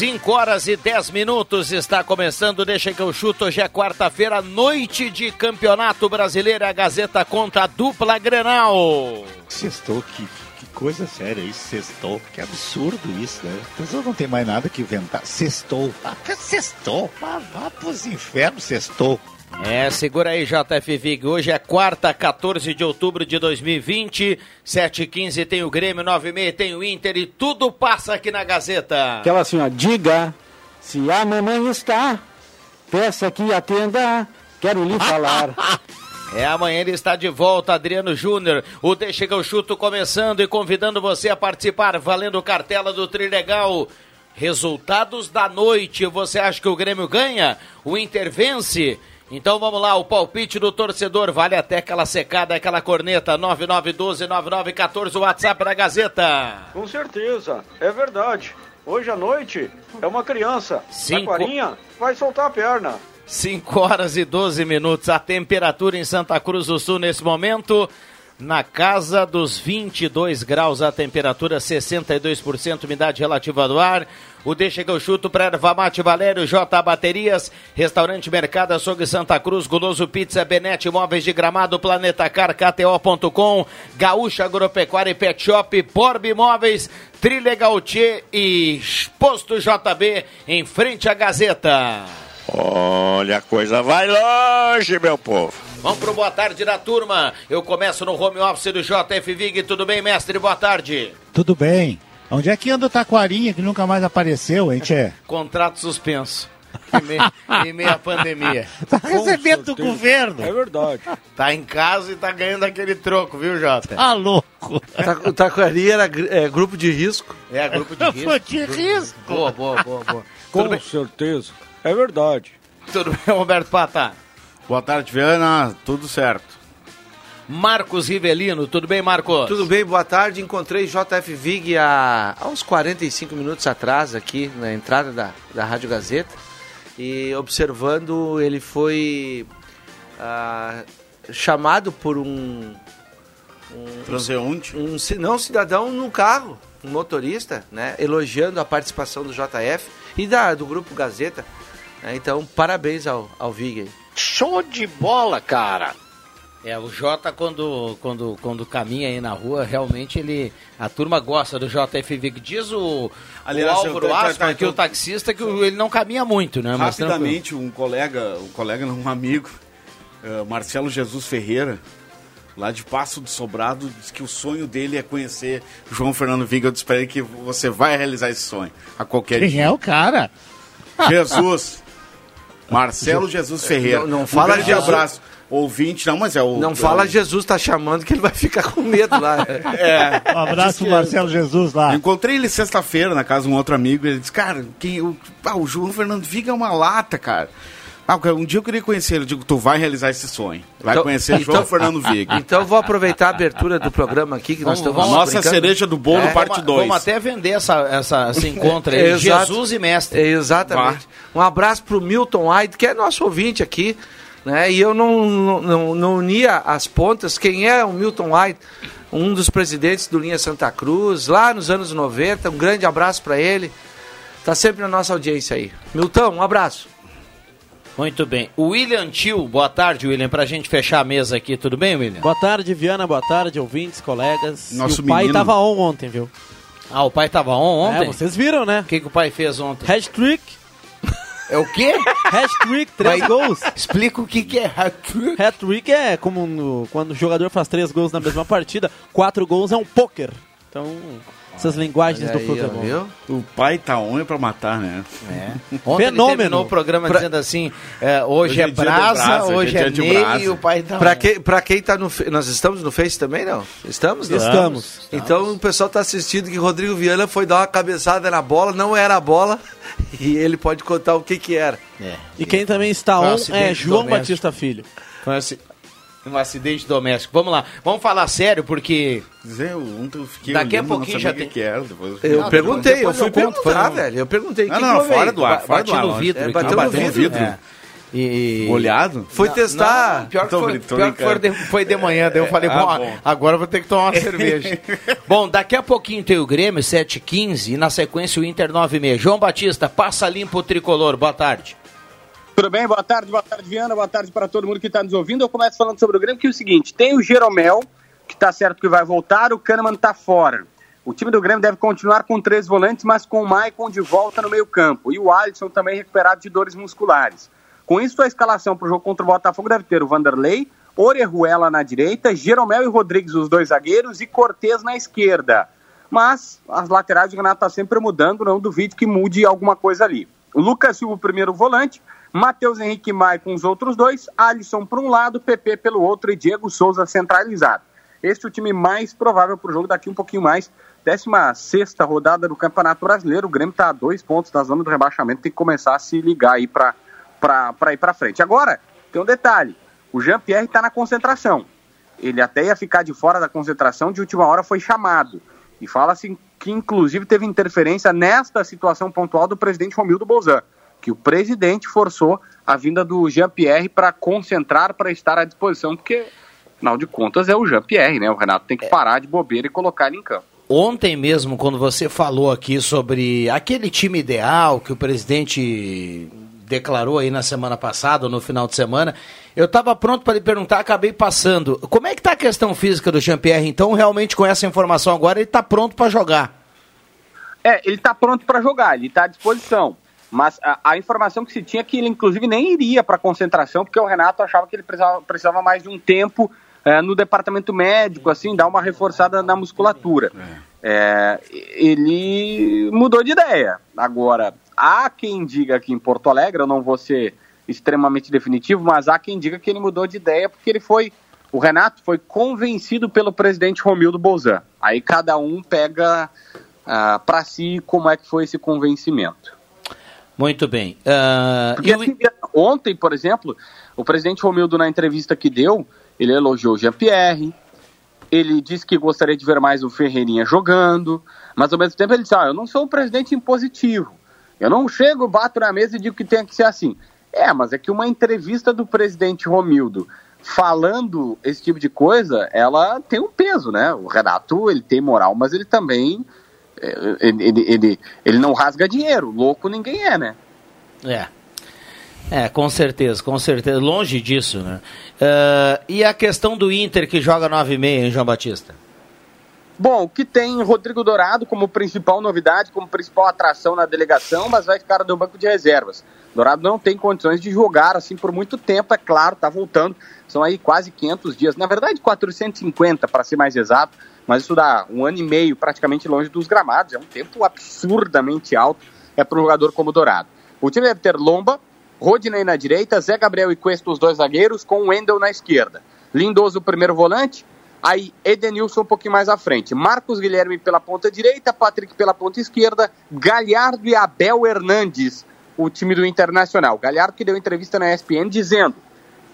Cinco horas e 10 minutos está começando. Deixa que eu chuto. Hoje é quarta-feira, noite de Campeonato Brasileiro. A Gazeta conta a dupla Grenal. Sextou, que coisa séria isso, sextou. Que absurdo isso, né? A pessoa não tem mais nada que inventar. Sextou. Ah, sextou. Vá, vá pros infernos, sextou. É, segura aí, JF Vig. Hoje é quarta, 14 de outubro de 2020. 7h15 tem o Grêmio, 9h30 tem o Inter e tudo passa aqui na Gazeta. Aquela assim, ó, diga se a mamãe está, peça que atenda, quero lhe falar. É, amanhã ele está de volta, Adriano Júnior. O Deixa que eu chuto começando e convidando você a participar, valendo cartela do Trilegal. Resultados da noite. Você acha que o Grêmio ganha? O Inter vence? Então vamos lá, o palpite do torcedor vale até aquela secada, aquela corneta 9912-9914, o WhatsApp da Gazeta. Com certeza, é verdade. Hoje à noite é uma criança. Cinco- Taquarinha vai soltar a perna. 5 horas e 12 minutos. A temperatura em Santa Cruz do Sul nesse momento, na casa dos 22 graus. A temperatura 62%, umidade relativa do ar. O Deixa que eu chuto para Erva Mate Valério, J Baterias, Restaurante Mercado Açougue Santa Cruz, Guloso Pizza, Benete Imóveis de Gramado, Planeta Car, KTO.com, Gaúcha Agropecuária e Pet Shop, Porb Imóveis, Trilegal Tchê e Posto JB em frente à Gazeta. Olha, a coisa vai longe, meu povo. Vamos pro boa tarde da turma. Eu começo no home office do JF Vig. Tudo bem, mestre? Boa tarde. Tudo bem. Onde é que anda o Taquarinha que nunca mais apareceu, hein, Tchê? Contrato suspenso. Em à pandemia. Tá recebendo do governo. É verdade. Tá em casa e tá ganhando aquele troco, viu, Jota? Tá louco. O Taquari era é, grupo de risco. É, grupo de risco. Foi de risco. Boa, boa, boa, boa. Com certeza. É verdade. tudo bem, Roberto Pata? Boa tarde, Viana. Tudo certo. Marcos Rivelino, tudo bem, Marcos? Tudo bem, boa tarde. Encontrei JF Vig há, há uns 45 minutos atrás, aqui na entrada da, da Rádio Gazeta. E observando, ele foi ah, chamado por um, Transeunte. um ci- não cidadão no carro, um motorista, né, elogiando a participação do JF e da, do grupo Gazeta. Né. então, parabéns ao, ao Vig. aí. Show de bola, cara. É, o Jota, quando, quando, quando caminha aí na rua, realmente ele. A turma gosta do JF Vig. Diz o, Aliás, o Álvaro eu- tá- tá- tá- que o taxista, que o- ele não caminha muito, né? Rapidamente, um colega, um colega, um amigo, eh, Marcelo Jesus Ferreira, lá de Passo do Sobrado, disse que o sonho dele é conhecer João Fernando Viga. Eu disse pra ele que você vai realizar esse sonho a qualquer Quem dia. é o cara? Jesus. Marcelo Jesus Ferreira. Não- não um fala grande Jesus. abraço. Ouvinte, não, mas é o. Não é fala o- Jesus tá chamando que ele vai ficar com medo lá. É. Um abraço pro Marcelo Jesus Eu lá. encontrei ele sexta-feira na casa de um outro amigo. Ele disse, cara, quem, o, ah, o João Fernando Viga é uma lata, cara. Ah, um dia eu queria conhecer ele. Eu digo, tu vai realizar esse sonho. Vai Então- conhecer então- João Fernando Viga. Então eu vou aproveitar a abertura do programa aqui que nós Vamos- estamos A nossa brincando. cereja do bolo, É, parte vamos, 2. vamos até vender essa, essa, esse encontro aí. Jesus e Mestre. É, exatamente. Um abraço pro Milton Hyde, que é nosso ouvinte aqui. Né? E eu não, não, não, unia as pontas. Quem é o Milton Hyde? Um dos presidentes do Linha Santa Cruz, lá nos anos 90. Um grande abraço para ele. Tá sempre na nossa audiência aí. Milton, um abraço. Muito bem. O William Tio, boa tarde, William, pra gente fechar a mesa aqui, tudo bem, William? Boa tarde, Viana. Boa tarde, ouvintes, colegas. Nosso e o pai menino. tava on ontem, viu? Ah, o pai tava on ontem? É, vocês viram, né? O que, que o pai fez ontem? Hat-trick. É o quê? Hat-trick, três Vai- gols. Explica o que, que é hat-trick. Hat-trick é como no- quando o jogador faz três gols na mesma partida. Quatro gols é um poker. Então, essas linguagens Olha do aí, viu? O pai tá on é pra matar, né? Ontem Fenômeno. o programa dizendo assim, é, hoje, Hoje é é brasa, brasa, hoje é é brasa. e o pai tá... Pra, que, pra quem tá no Fe- Nós estamos no Face também, não? Estamos? Não? Estamos. Então o pessoal tá assistindo que Rodrigo Viana foi dar uma cabeçada na bola, não era a bola, e ele pode contar o que que era. É. E quem também está on é João doméstico. Batista Filho. Foi um aci- acidente doméstico. Vamos lá, vamos falar sério, porque Dizer, ontem eu fiquei Daqui a não pouquinho já tem- que era. Depois... Eu Não, perguntei, depois eu fui perguntar, um- velho. Eu perguntei. Não, "Que não, que houve fora aí?" do ar, ba- fora do ar. vidro. É, bateu no vidro. É. E... Olhado? Foi testar. Não, pior que, foi, pior que foi, de, foi de manhã, daí eu falei, Ah, bom, bom. agora eu vou ter que tomar uma cerveja. bom, daqui a pouquinho tem o Grêmio, 7h15, e na sequência o Inter 9h30. João Batista, passa limpo o tricolor, boa tarde. Tudo bem? Boa tarde, boa tarde, Viana. Boa tarde para todo mundo que está nos ouvindo. Eu começo falando sobre o Grêmio, que é o seguinte: tem o Jeromel, que está certo que vai voltar, o Kahneman está fora. O time do Grêmio deve continuar com três volantes, mas com o Maicon de volta no meio-campo. E o Alisson também recuperado de dores musculares. Com isso, a escalação para o jogo contra o Botafogo deve ter o Vanderlei, Orejuela na direita, Jeromel e Rodrigues, os dois zagueiros, e Cortez na esquerda. Mas as laterais do Renato está sempre mudando, não duvide que mude alguma coisa ali. O Lucas Silva, o primeiro volante, Matheus Henrique Maia com os outros dois, Alisson por um lado, PP pelo outro e Diego Souza centralizado. Este é o time mais provável para o jogo daqui um pouquinho mais. 16 rodada do Campeonato Brasileiro. O Grêmio está a dois pontos da zona do rebaixamento, tem que começar a se ligar aí para ir para frente. Agora, tem um detalhe: o Jean-Pierre está na concentração. Ele até ia ficar de fora da concentração, de última hora foi chamado. E fala-se que, inclusive, teve interferência nesta situação pontual do presidente Romildo Bolzan, que o presidente forçou a vinda do Jean-Pierre para concentrar, para estar à disposição, porque, afinal de contas, é o Jean-Pierre, né? O Renato tem que parar de bobeira e colocar ele em campo. Ontem mesmo, quando você falou aqui sobre aquele time ideal que o presidente declarou aí na semana passada, ou no final de semana, eu estava pronto para lhe perguntar, acabei passando. Como é que está a questão física do Jean-Pierre, então, realmente com essa informação agora, ele está pronto para jogar? É, ele está pronto para jogar, ele está à disposição. Mas a, a, informação que se tinha é que ele, inclusive, nem iria para a concentração, porque o Renato achava que ele precisava, precisava mais de um tempo é, no departamento médico, assim, dar uma reforçada na musculatura. É, ele mudou de ideia. Agora, há quem diga aqui em Porto Alegre, eu não vou ser extremamente definitivo, mas há quem diga que ele mudou de ideia porque ele foi, o Renato foi convencido pelo presidente Romildo Bolzan. Aí cada um pega uh, para si como é que foi esse convencimento. Muito bem. Uh, Porque assim, ontem, por exemplo, o presidente Romildo, na entrevista que deu, ele elogiou o Jean-Pierre, ele disse que gostaria de ver mais o Ferreirinha jogando, mas ao mesmo tempo ele disse, ah, eu não sou um presidente impositivo, eu não chego, bato na mesa e digo que tem que ser assim. É, mas é que uma entrevista do presidente Romildo falando esse tipo de coisa, ela tem um peso, né? O Renato, ele tem moral, mas ele também ele, ele, ele, ele não rasga dinheiro. Louco ninguém é, né? É. É, com certeza, com certeza. Longe disso, né? Uh, e a questão do Inter que joga 9 e meia, hein, João Batista? Bom, que tem Rodrigo Dourado como principal novidade, como principal atração na delegação, mas vai ficar no banco de reservas. Dourado não tem condições de jogar assim por muito tempo, é claro, tá voltando. São aí quase 500 dias, na verdade 450 para ser mais exato, mas isso dá um ano e meio praticamente longe dos gramados, é um tempo absurdamente alto é para um jogador como Dourado. O time deve ter Lomba, Rodinei na direita, Zé Gabriel e Cuesta os dois zagueiros, com o Wendel na esquerda. Lindoso o primeiro volante, aí Edenilson um pouquinho mais à frente. Marcos Guilherme pela ponta direita, Patrick pela ponta esquerda, Galhardo e Abel Hernandes, o time do Internacional. Galhardo que deu entrevista na ESPN dizendo,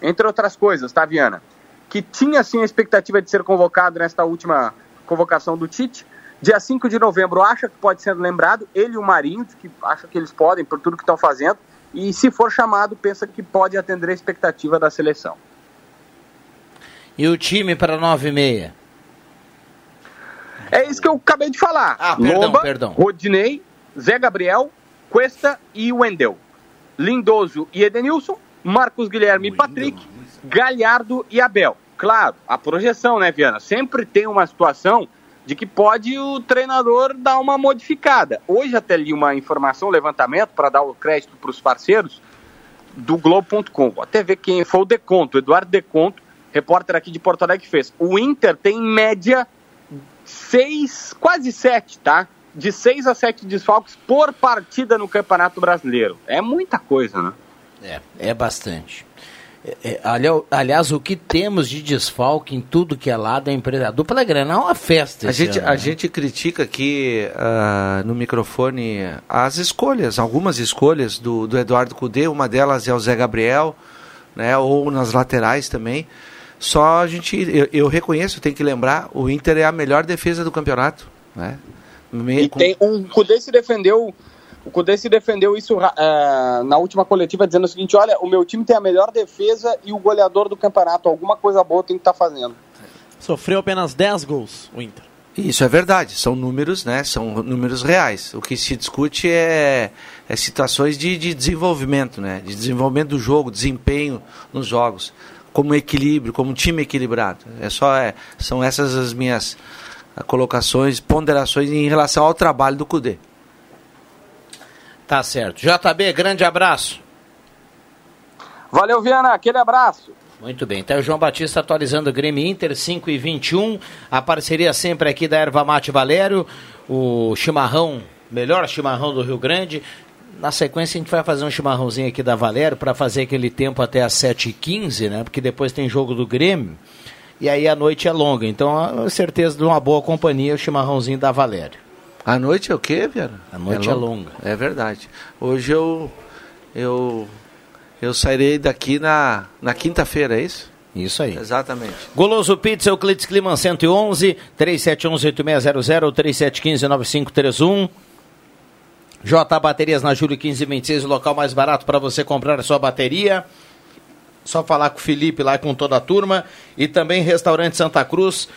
entre outras coisas, tá, Viana? Que tinha sim a expectativa de ser convocado nesta última convocação do Tite. Dia 5 de novembro acha que pode ser lembrado, ele e o Marinho, que acha que eles podem por tudo que estão fazendo. E se for chamado, pensa que pode atender a expectativa da seleção. E o time para 9 e meia? É isso que eu acabei de falar. Ah, perdão, Lomba, perdão. Rodinei, Zé Gabriel, Cuesta e Wendel. Lindoso e Edenilson, Marcos Guilherme e Patrick, Galhardo e Abel. Claro, a projeção, né, Viana? Sempre tem uma situação de que pode o treinador dar uma modificada. Hoje até li uma informação, um levantamento, para dar o crédito para os parceiros do Globo.com. Vou até ver quem foi o Deconto, Eduardo Deconto, repórter aqui de Porto Alegre, que fez. O Inter tem em média seis, quase sete, tá? De seis a sete desfalques por partida no Campeonato Brasileiro. É muita coisa, né? É, é bastante. É, é, ali- aliás, o que temos de desfalque em tudo que é lado é empresa. A dupla Grenal é uma festa. A gente, ano, a né? gente critica aqui ah, no microfone as escolhas, algumas escolhas do, do Eduardo Cudê, uma delas é o Zé Gabriel, né, ou nas laterais também. Só a gente, eu, eu reconheço, tem que lembrar, o Inter é a melhor defesa do campeonato. Né? Me- E tem um, o Cudê se defendeu. O Cudê se defendeu isso ah, na última coletiva, dizendo o seguinte: olha, o meu time tem a melhor defesa e o goleador do campeonato. Alguma coisa boa tem que estar fazendo. Sofreu apenas 10 gols o Inter. Isso é verdade, são números, né? São números reais. O que se discute é, é situações de, de desenvolvimento, né? De desenvolvimento do jogo, desempenho nos jogos, como equilíbrio, como time equilibrado. É só é, são essas as minhas colocações, ponderações em relação ao trabalho do Cudê. Tá certo. JB, grande abraço. Valeu, Viana, aquele abraço. Muito bem, tá o João Batista atualizando o Grêmio Inter 5 e 21. A parceria sempre aqui da Erva Mate Valério, o chimarrão, melhor chimarrão do Rio Grande. Na sequência a gente vai fazer um chimarrãozinho aqui da Valério para fazer aquele tempo até às 7h15, né? Porque depois tem jogo do Grêmio. E aí a noite é longa. Então, a certeza de uma boa companhia, o chimarrãozinho da Valério. A noite é o quê, Viana? A noite é longa. É verdade. Hoje eu eu eu sairei daqui na, na quinta-feira, é isso? Isso aí. Exatamente. Goloso Pizza, Euclides Climan 111, 3711-8600, 3715-9531. J Baterias na Júlio 1526, o local mais barato para você comprar a sua bateria. Só falar com o Felipe lá e com toda a turma. E também Restaurante Santa Cruz.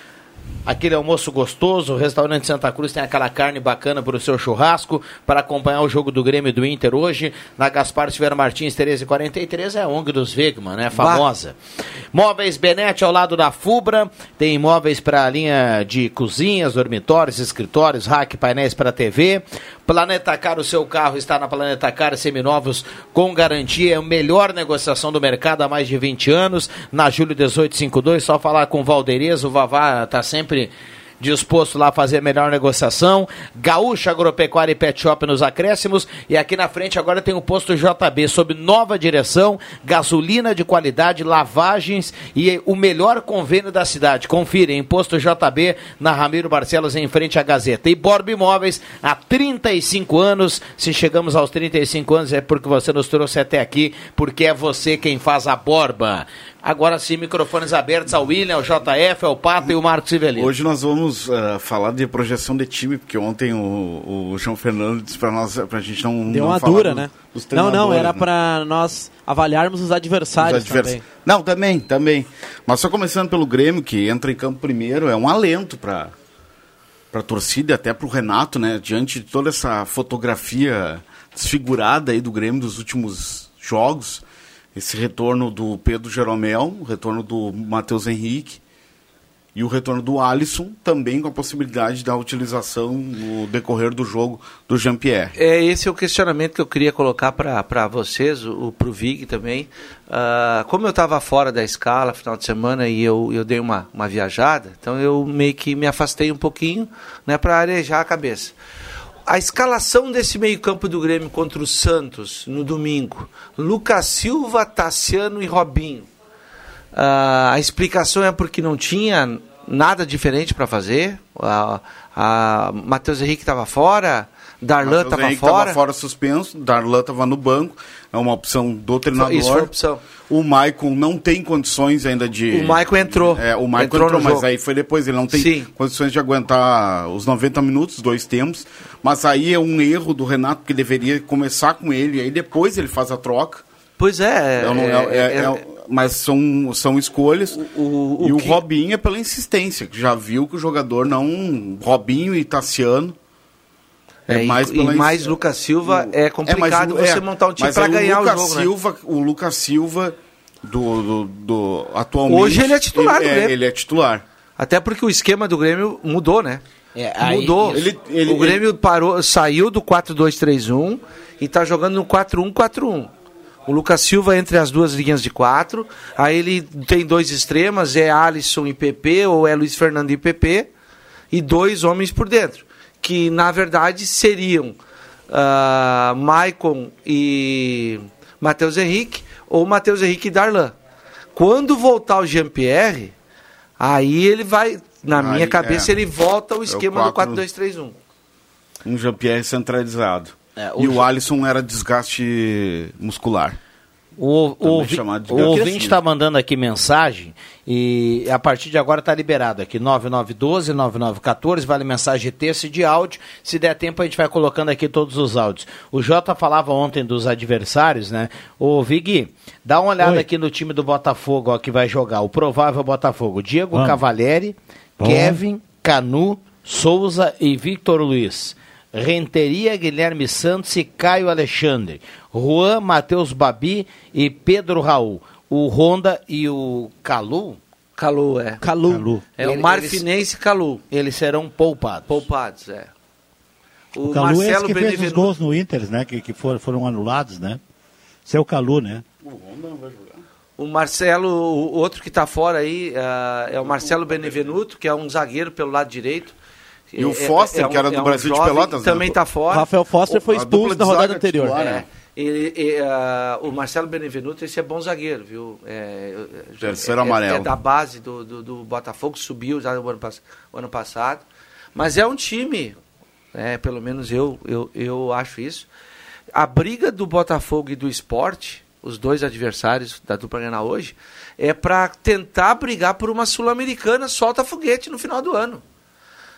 Aquele almoço gostoso, o restaurante Santa Cruz tem aquela carne bacana para o seu churrasco, para acompanhar o jogo do Grêmio e do Inter hoje. Na Gaspar Silveira Martins, 1343, é a ONG dos Wegman, né? Famosa. Móveis Benete ao lado da Fubra, tem móveis para a linha de cozinhas, dormitórios, escritórios, rack, painéis para TV. Planeta Car, o seu carro está na Planeta Car, seminovos com garantia, é a melhor negociação do mercado há mais de 20 anos. Na Júlio 1852, só falar com o Valderez, o Vavá está sempre disposto lá a fazer a melhor negociação. Gaúcha Agropecuária e Pet Shop nos acréscimos. E aqui na frente agora tem o posto JB, sob nova direção, gasolina de qualidade, lavagens e o melhor convênio da cidade. Confira, em posto JB, na Ramiro Barcelos, em frente à Gazeta. E Borba Imóveis, há 35 anos. Se chegamos aos 35 anos é porque você nos trouxe até aqui, porque é você quem faz a Borba. Agora sim, microfones abertos ao William, ao JF, ao Pato e o Marcos Sivelino. Hoje nós vamos eh, falar de projeção de time, porque ontem o, o João Fernando disse para nós, pra gente não. Deu não uma dura, né? dos Não, não, treinadores, era né? pra nós avaliarmos os adversários, Os advers- também. Não, também, também. Mas só começando pelo Grêmio, que entra em campo primeiro, é um alento para para torcida e até para o Renato, né? Diante de toda essa fotografia desfigurada aí do Grêmio dos últimos jogos, esse retorno do Pedro Jeromel, o retorno do Matheus Henrique e o retorno do Alisson, também com a possibilidade da utilização no decorrer do jogo do Jean-Pierre. É esse é o questionamento que eu queria colocar para vocês, o, pro Vig também. Ah, como eu estava fora da escala final de semana e eu, eu dei uma, uma viajada, então eu meio que me afastei um pouquinho né, para arejar a cabeça. A escalação desse meio-campo do Grêmio contra o Santos no domingo: Lucas Silva, Tassiano e Robinho. Ah, a explicação é porque não tinha nada diferente para fazer. A, a Matheus Henrique estava fora, Darlan estava fora. tava fora suspenso, Darlan estava no banco, é uma opção do treinador. Isso foi opção. O Maicon não tem condições ainda de. O Maicon entrou. É, o Maicon Entrou entrou, mas jogo. aí foi depois, ele não tem Sim. condições de aguentar os 90 minutos, dois tempos. Mas aí é um erro do Renato, que deveria começar com ele, aí depois ele faz a troca. Pois é. Não- é- é- é- mas são, são escolhas. o e o que- Robinho é pela insistência, que já viu que o jogador não. Robinho e Tassiano. É, e- e mais Lucas Silva é complicado mas o- você montar um time mas pra aí ganhar o Lucas jogo, né? Silva, O Lucas Silva, do, do, do- atualmente. Hoje ele é titular ele do é, Grêmio. ele é titular. Até porque o esquema do Grêmio mudou, né? É, aí- mudou. Ele- ele- o Grêmio parou, saiu do 4-2-3-1 e está jogando no 4-1-4-1. O Lucas Silva entre as duas linhas de quatro. Aí ele tem dois extremas, é Alisson e PP ou é Luiz Fernando e PP. e dois homens por dentro, que na verdade seriam uh, Maicon e Matheus Henrique, ou Matheus Henrique e Darlan. Quando voltar o Jean-Pierre, aí ele vai, na minha cabeça, é. ele volta ao esquema do quatro- 4-2-3-1. Um Jean-Pierre centralizado. É, e o o Alisson era desgaste muscular. O, o, ouvi- o ouvinte está mandando aqui mensagem e a partir de agora está liberado aqui 9912 9914 vale mensagem de texto e de áudio. Se der tempo a gente vai colocando aqui todos os áudios. O Jota falava ontem dos adversários, né? Ô Vig, dá uma olhada Oi. aqui no time do Botafogo ó, que vai jogar. O provável Botafogo: Diego Vamos. Cavalieri, Bom. Kevin, Canu, Souza e Victor Luiz. Renteria, Guilherme Santos e Caio Alexandre. Juan, Matheus Babi e Pedro Raul. O Honda e o Calu. Calu, é. Calu. Calu. É o Marfinense e Calu. Eles serão poupados. Poupados, é. O Calu é esse que fez os gols no Inter, né? Que, que foram, foram anulados, né? Esse é o Calu, né? O Marcelo, o outro que está fora aí, ah, é o Marcelo Benevenuto, que é um zagueiro pelo lado direito. E o É- é- Foster, é que era do é Brasil de Pelotas, né? Também está fora. Rafael Foster foi a expulso na rodada anterior. titular, É, né? ele- e, ah, o Marcelo Benevenuto, esse é bom zagueiro, viu? É, Terceiro é- amarelo. É da base do, do, do Botafogo, subiu já no ano, o ano passado. Mas é um time, né, pelo menos eu, eu, eu acho isso. A briga do Botafogo e do esporte, os dois adversários da dupla Grenal hoje, é para tentar brigar por uma Sul-Americana solta foguete no final do ano.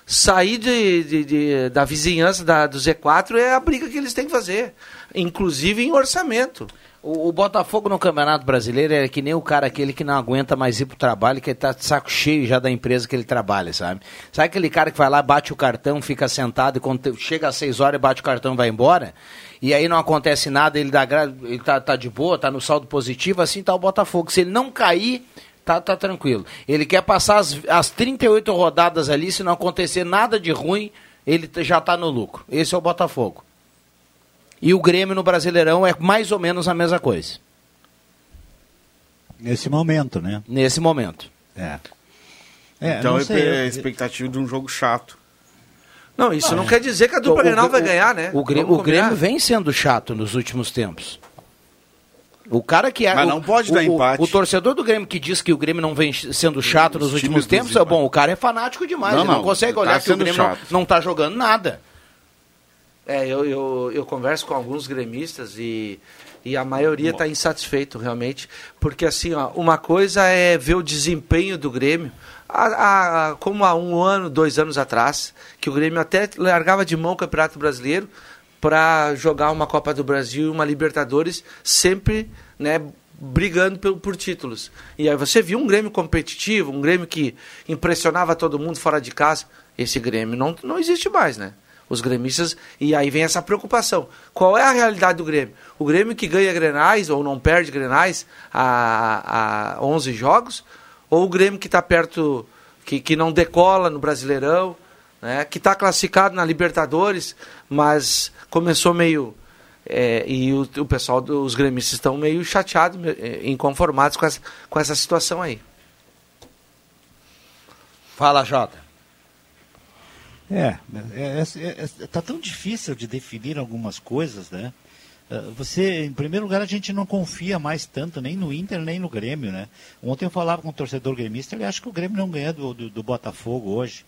Sair de, de- de- da vizinhança da, do Z4 é a briga que eles têm que fazer, inclusive em orçamento. O, o Botafogo no Campeonato Brasileiro é que nem o cara aquele que não aguenta mais ir pro trabalho, que ele tá de saco cheio já da empresa que ele trabalha, sabe? Sabe aquele cara que vai lá, bate o cartão, fica sentado e quando chega às seis horas, bate o cartão e vai embora? E aí não acontece nada, ele, dá, ele tá, tá de boa, tá no saldo positivo, assim tá o Botafogo. Se ele não cair, tá, tá tranquilo. Ele quer passar as, as 38 rodadas ali, se não acontecer nada de ruim, ele já tá no lucro. Esse é o Botafogo. E o Grêmio no Brasileirão é mais ou menos a mesma coisa, Nesse momento, né? nesse momento. É. É, então não é a eu- expectativa de um jogo chato. Não, isso não, quer dizer que a dupla Grenal vai ganhar, né? O, Grêmio, o Grêmio vem sendo chato nos últimos tempos. O cara que é. Mas o- não pode o, dar o- empate. O, torcedor do Grêmio que diz que o Grêmio não vem sendo chato nos Os últimos tempos, é bom. O cara é fanático demais. Não, ele não, não, consegue tá olhar que o sendo Grêmio não, chato. não tá jogando nada. É, eu, eu, eu converso com alguns gremistas e, e a maioria está insatisfeito realmente, porque assim, ó, uma coisa é ver o desempenho do Grêmio, a, a- como há um ano, dois anos atrás, que o Grêmio até largava de mão o Campeonato Brasileiro para jogar uma Copa do Brasil e uma Libertadores, sempre né, brigando por, por títulos. E aí você viu um Grêmio competitivo, um Grêmio que impressionava todo mundo fora de casa. Esse Grêmio não, não existe mais, né? Os gremistas, e aí vem essa preocupação. Qual é a realidade do Grêmio? O Grêmio que ganha grenais ou não perde grenais a, a 11 jogos? Ou o Grêmio que está perto, que, que não decola no Brasileirão, né? que está classificado na Libertadores, mas começou meio. é, e o, o pessoal dos gremistas estão meio chateados, é, inconformados com essa, com essa situação aí. Fala, Jota. É, é, é, é, tá tão difícil de definir algumas coisas, né? Ah, Você, em primeiro lugar, a gente não confia mais tanto nem no Inter nem no Grêmio, né? Ontem eu falava com um torcedor gremista, ele acha que o Grêmio não ganha do, do, do Botafogo hoje.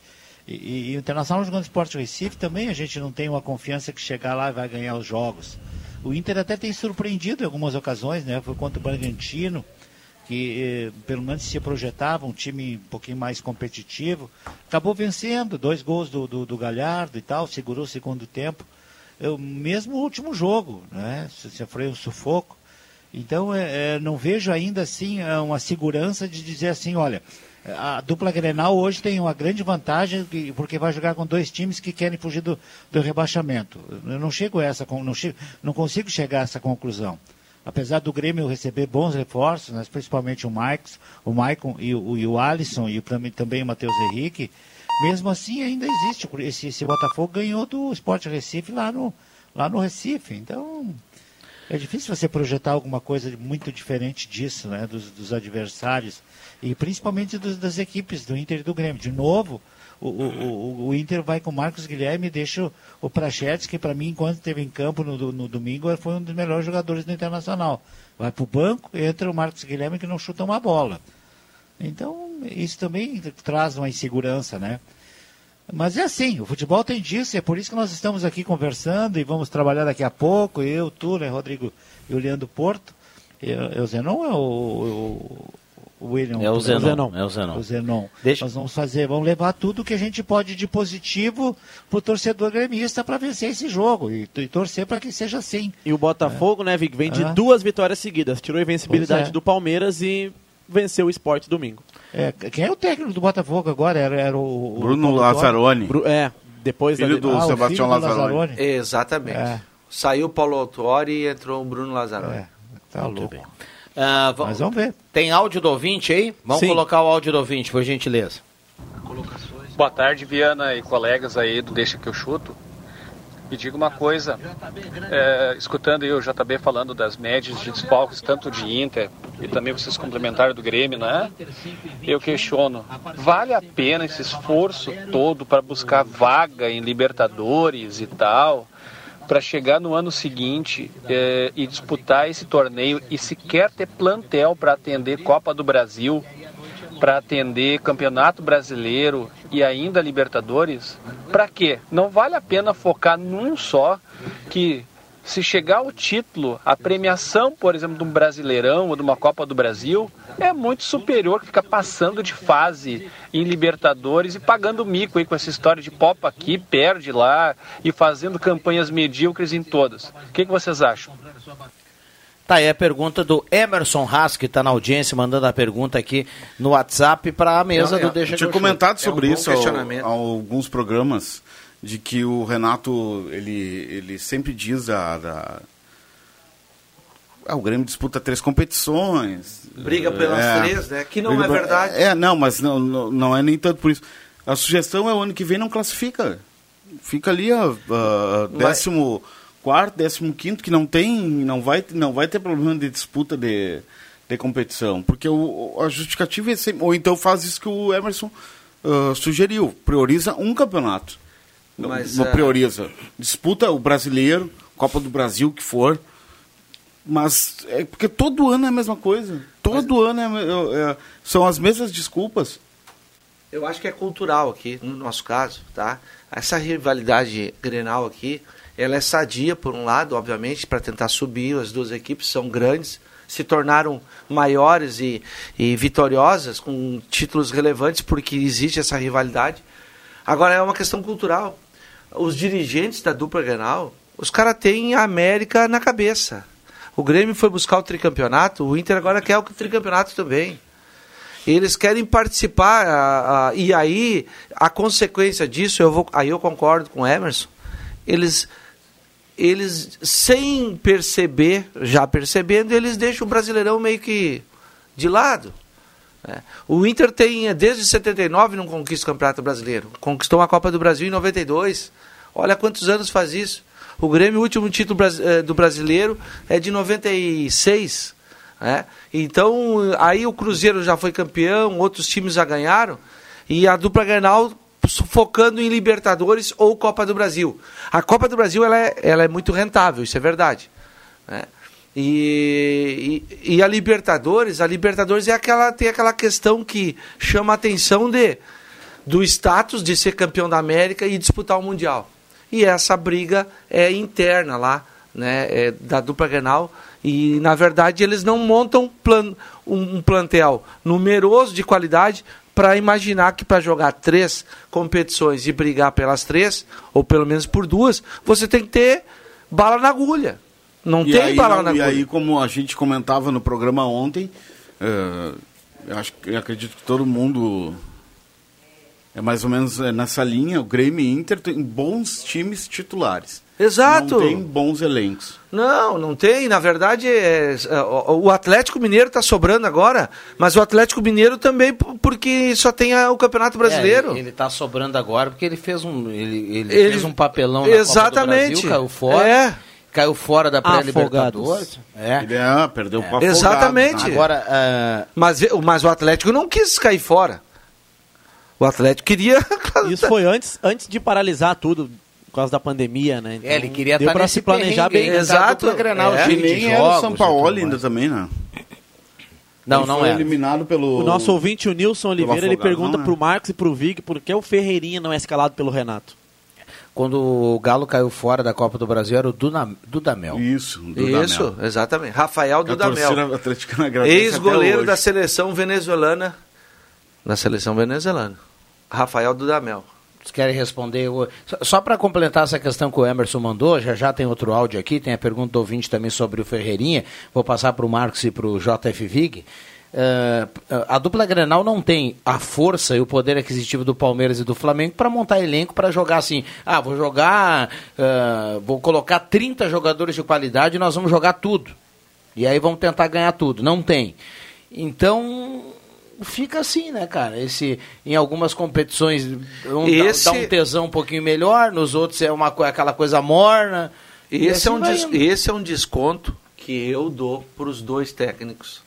E, e- o Internacional jogando Esporte Recife também a gente não tem uma confiança que chegar lá e vai ganhar os jogos. O Inter até tem surpreendido em algumas ocasiões, né? Foi contra o Bragantino, que eh, pelo menos se projetava um time um pouquinho mais competitivo. Acabou vencendo, dois gols do, do, do Galhardo e tal, segurou o segundo tempo. Eu, mesmo o último jogo, né? Sofreu um sufoco. Então, é, é, não vejo ainda assim é, uma segurança de dizer assim, olha, a dupla Grenal hoje tem uma grande vantagem que- porque vai jogar com dois times que querem fugir do, do rebaixamento. Eu não chego a essa, não, chego, não consigo chegar a essa conclusão. Apesar do Grêmio receber bons reforços, né, principalmente o Marcos, o Maicon e o, e o Alisson e também o Matheus Henrique, mesmo assim ainda existe. Esse, esse Botafogo ganhou do Sport Recife lá no, lá no Recife. Então, é difícil você projetar alguma coisa muito diferente disso, né, dos, dos adversários e principalmente dos- das equipes do Inter e do Grêmio. De novo, o, o, o, Inter vai com o Marcos Guilherme e deixa o, o Prachetes, que para mim, enquanto esteve em campo no, no domingo, foi um dos melhores jogadores do Internacional. Vai para o banco, entra o Marcos Guilherme que não chuta uma bola. Então, isso também traz uma insegurança, né? Mas é assim, o futebol tem disso, e é por isso que nós estamos aqui conversando e vamos trabalhar daqui a pouco, eu, tu, né, Rodrigo e o Leandro Porto. E, o Zenon é o, o, o William? É o Zenon. Zenon. É o Zenon. O Zenon. Deixa- Nós vamos fazer, vamos levar tudo que a gente pode de positivo pro torcedor gremista para vencer esse jogo e, e torcer para que seja assim. E o Botafogo, né, Vic, vem de Ah. duas vitórias seguidas. Tirou a invencibilidade é. do Palmeiras e venceu o esporte domingo. É, quem é o técnico do Botafogo agora? Era, era o, o Bruno Lazzaroni. Bru- é, depois Filho do Ah, o Sebastião Lazzaroni. Lazzaroni. Exatamente. É. Saiu o Paulo Autuori e entrou o Bruno Lazzaroni. É, tá louco. Ah, va- Mas vamos ver. Tem áudio do ouvinte aí? Vamos Sim. colocar o áudio do ouvinte, por gentileza. Boa tarde, Viana e colegas aí do Deixa que eu chuto. E digo uma coisa, é, escutando aí o JB falando das médias de desfalques, tanto de Inter e também vocês complementaram do Grêmio, né? Eu questiono, vale a pena esse esforço todo para buscar vaga em Libertadores e tal, para chegar no ano seguinte é, e disputar esse torneio e sequer ter plantel para atender Copa do Brasil? Para atender Campeonato Brasileiro e ainda Libertadores, para quê? Não vale a pena focar num só que se chegar ao título, a premiação, por exemplo, de um Brasileirão ou de uma Copa do Brasil é muito superior que ficar passando de fase em Libertadores e pagando mico aí com essa história de popa aqui, perde lá e fazendo campanhas medíocres em todas. O que, que vocês acham? Tá aí a pergunta do Emerson Haas, que está na audiência, mandando a pergunta aqui no WhatsApp para a mesa do eu Deixa tinha eu comentado chuto. sobre É um isso há alguns programas de que o Renato ele, ele sempre diz a, da- Ah, o Grêmio disputa três competições. Briga pelas É. três, né? Que não Briga é verdade. É, não, mas não, não, não é nem tanto por isso. A sugestão é o ano que vem não classifica. Fica ali a, a Mas- décimo quarto, décimo quinto, que não tem, não vai, não vai ter problema de disputa de, de competição. Porque o, a justificativa é sempre, ou então faz isso que o Emerson ah, sugeriu, prioriza um campeonato. Mas, não ah, prioriza. Disputa o brasileiro, Copa do Brasil, que for. Mas é porque todo ano é a mesma coisa. Todo ano é, é- é- são as mesmas desculpas. Eu acho que é cultural aqui, no nosso caso, tá? Essa rivalidade Grenal aqui, ela é sadia, por um lado, obviamente, para tentar subir. As duas equipes são grandes, se tornaram maiores e, e vitoriosas, com títulos relevantes, porque existe essa rivalidade. Agora, é uma questão cultural. Os dirigentes da dupla Grenal, os caras têm a América na cabeça. O Grêmio foi buscar o tricampeonato, o Inter agora quer o tricampeonato também. Eles querem participar, a- a- e aí a consequência disso, eu vou, aí eu concordo com o Emerson, eles, eles sem perceber, já percebendo, eles deixam o Brasileirão meio que de lado. né? O Inter tem, eh, desde 79 não conquista o Campeonato Brasileiro, conquistou a Copa do Brasil em 92. Olha quantos anos faz isso. O Grêmio, o último título eh, do brasileiro é de 96. né? Então, aí o Cruzeiro já foi campeão, outros times já ganharam, e a dupla Grenal focando em Libertadores ou Copa do Brasil. A Copa do Brasil ela é, ela é muito rentável, isso é verdade. né? E, e, e a Libertadores, a Libertadores é aquela, tem aquela questão que chama a atenção de, do status de ser campeão da América e disputar o Mundial. E essa briga é interna lá, né, é da dupla Grenal. E, na verdade, eles não montam plan, um, um plantel numeroso de qualidade para imaginar que para jogar três competições e brigar pelas três, ou pelo menos por duas, você tem que ter bala na agulha. Não e tem aí, bala não- na E agulha. aí, como a gente comentava no programa ontem, eu acho eu acredito que todo mundo é mais ou menos eh, nessa linha. O Grêmio e Inter tem bons times titulares. Exato. Não tem bons elencos. Não, não tem. Na verdade, é, é, o o Atlético Mineiro está sobrando agora, mas o Atlético Mineiro também porque só tem a- o Campeonato Brasileiro. É, ele, ele tá sobrando agora porque ele fez um, ele, ele Ele- fez um papelão na Exatamente. Copa do Brasil, caiu fora. É. Caiu fora da pré-libertadores. É. Ele ah, perdeu para Exatamente. Agora, ah, Mas, mas o Atlético não quis cair fora. O Atlético queria. Isso foi antes, antes de paralisar tudo por causa da pandemia, né? É, ele queria deu tá pra nesse se planejar bem. tá? Dupla Grenal, É, nem 20 era o São Paulo ainda também, né? Não, Ele não foi era. eliminado pelo... O nosso ouvinte, o Nilson Oliveira, ele pergunta não é? pro Marcos e pro Vig por que o Ferreirinha não é escalado pelo Renato. Quando o Galo caiu fora da Copa do Brasil, era o Duna, Dudamel. Isso, Isso, exatamente. Rafael Dudamel. Ex-goleiro da seleção venezuelana. Da seleção venezuelana. Rafael Dudamel. Vocês querem responder? Só, para completar essa questão que o Emerson mandou, já já tem outro áudio aqui, tem a pergunta do ouvinte também sobre o Ferreirinha. Vou passar para o Marcos e para o JF Vig. Eh, a dupla Grenal não tem a força e o poder aquisitivo do Palmeiras e do Flamengo para montar elenco para jogar assim. Ah, vou jogar, eh, vou colocar 30 jogadores de qualidade e nós vamos jogar tudo. E aí vamos tentar ganhar tudo. Não tem. Então, fica assim, né, cara? Esse, em algumas competições um dá- Esse- dá, um tesão um pouquinho melhor, nos outros é uma, co- aquela coisa morna. Esse, é assim um vai des- esse é um desconto que eu dou para os dois técnicos,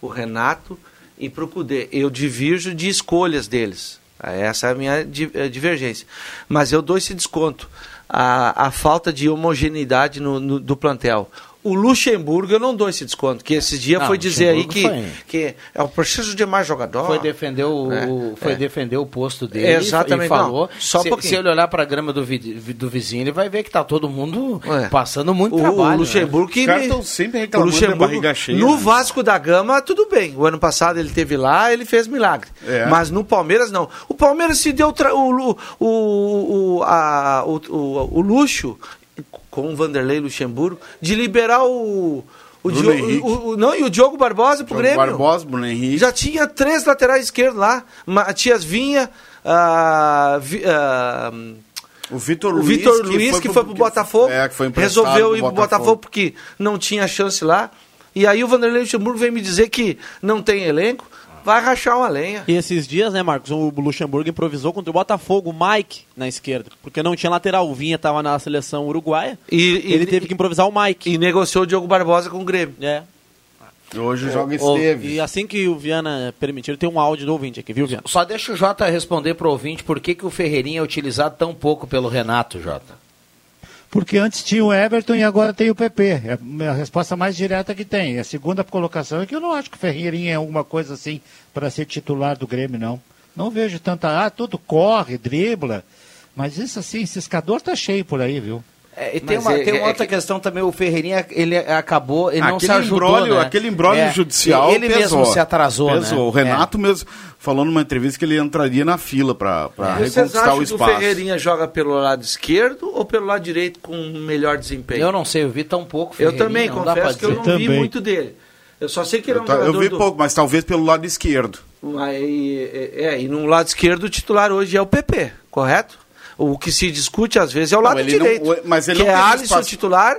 o Renato e para o Cudê. Eu divirjo de escolhas deles. Essa é a minha eh, divergência. Mas eu dou esse desconto. A, a falta de homogeneidade no, no- do plantel. O Luxemburgo eu não dou esse desconto, que esses dias Não, foi dizer aí que, Luxemburgo que eu preciso de mais jogador. Foi defender o, É, o- foi é. defender o posto dele Exatamente, e falou. não, só se, pouquinho. se ele olhar para a grama do, vi- do vizinho, ele vai ver que tá todo mundo É. passando muito o, trabalho. o Luxemburgo né? que Os caras sempre o reclamando da Luxemburgo, barriga cheia, No né? Vasco da Gama, tudo bem. O ano passado ele teve lá, ele fez milagre. É. Mas no Palmeiras, não. O Palmeiras se deu tra- o, o, o, a- o, o, o luxo, com o Vanderlei Luxemburgo, de liberar o. O, Diogo- o- o- não, e o Diogo Barbosa pro Diogo Grêmio. Barbosa, Bruno Henrique. Já tinha três laterais esquerdos lá. Matias Vinha, ah, Vi- ah, O Vitor Luiz, Vitor Luiz, que foi pro Botafogo, É, que foi resolveu pro ir pro Botafogo. Botafogo porque não tinha chance lá. E aí o Vanderlei Luxemburgo vem me dizer que não tem elenco, vai rachar uma lenha. E esses dias, né, Marcos, o Luxemburgo improvisou contra o Botafogo, o Mike na esquerda, porque não tinha lateral. O Vinha estava na seleção uruguaia. E, ele teve que improvisar o Mike. E negociou o Diogo Barbosa com o Grêmio. É. Hoje joga Ô, Esteves. E assim que o Viana permitir, tem um áudio do ouvinte aqui, viu, Viana? Só deixa o Jota responder pro ouvinte por que, que o Ferreirinha é utilizado tão pouco pelo Renato, Jota. Porque antes tinha o Everton e agora tem o PP. É a resposta mais direta que tem. A segunda colocação é que eu não acho que o Ferreirinha é alguma coisa assim para ser titular do Grêmio, não. Não vejo tanta. Ah, tudo corre, dribla. Mas isso assim, ciscador tá cheio por aí, viu? É, e tem uma, é- tem é uma outra que- questão também, o Ferreirinha, ele acabou, ele não se ajudou, embrólio, né? aquele embrólio É, judicial Ele pesou, mesmo se atrasou, pesou. né? O Renato mesmo falou numa entrevista que ele entraria na fila para Vocês reconquistar acham o que o espaço. Ferreirinha joga pelo lado esquerdo ou pelo lado direito com melhor desempenho? Eu não sei, eu vi tão pouco Eu Ferreirinha, também, dá pra confesso que eu não vi muito dele. Eu só sei que ele é Eu, um ta- eu jogador vi do- pouco, mas talvez pelo lado esquerdo. Mas, é, é, e no lado esquerdo o titular hoje é o PP, correto? O que se discute às vezes é o Não, lado ele não- direito. o- mas ele que não é Alisson espaço. titular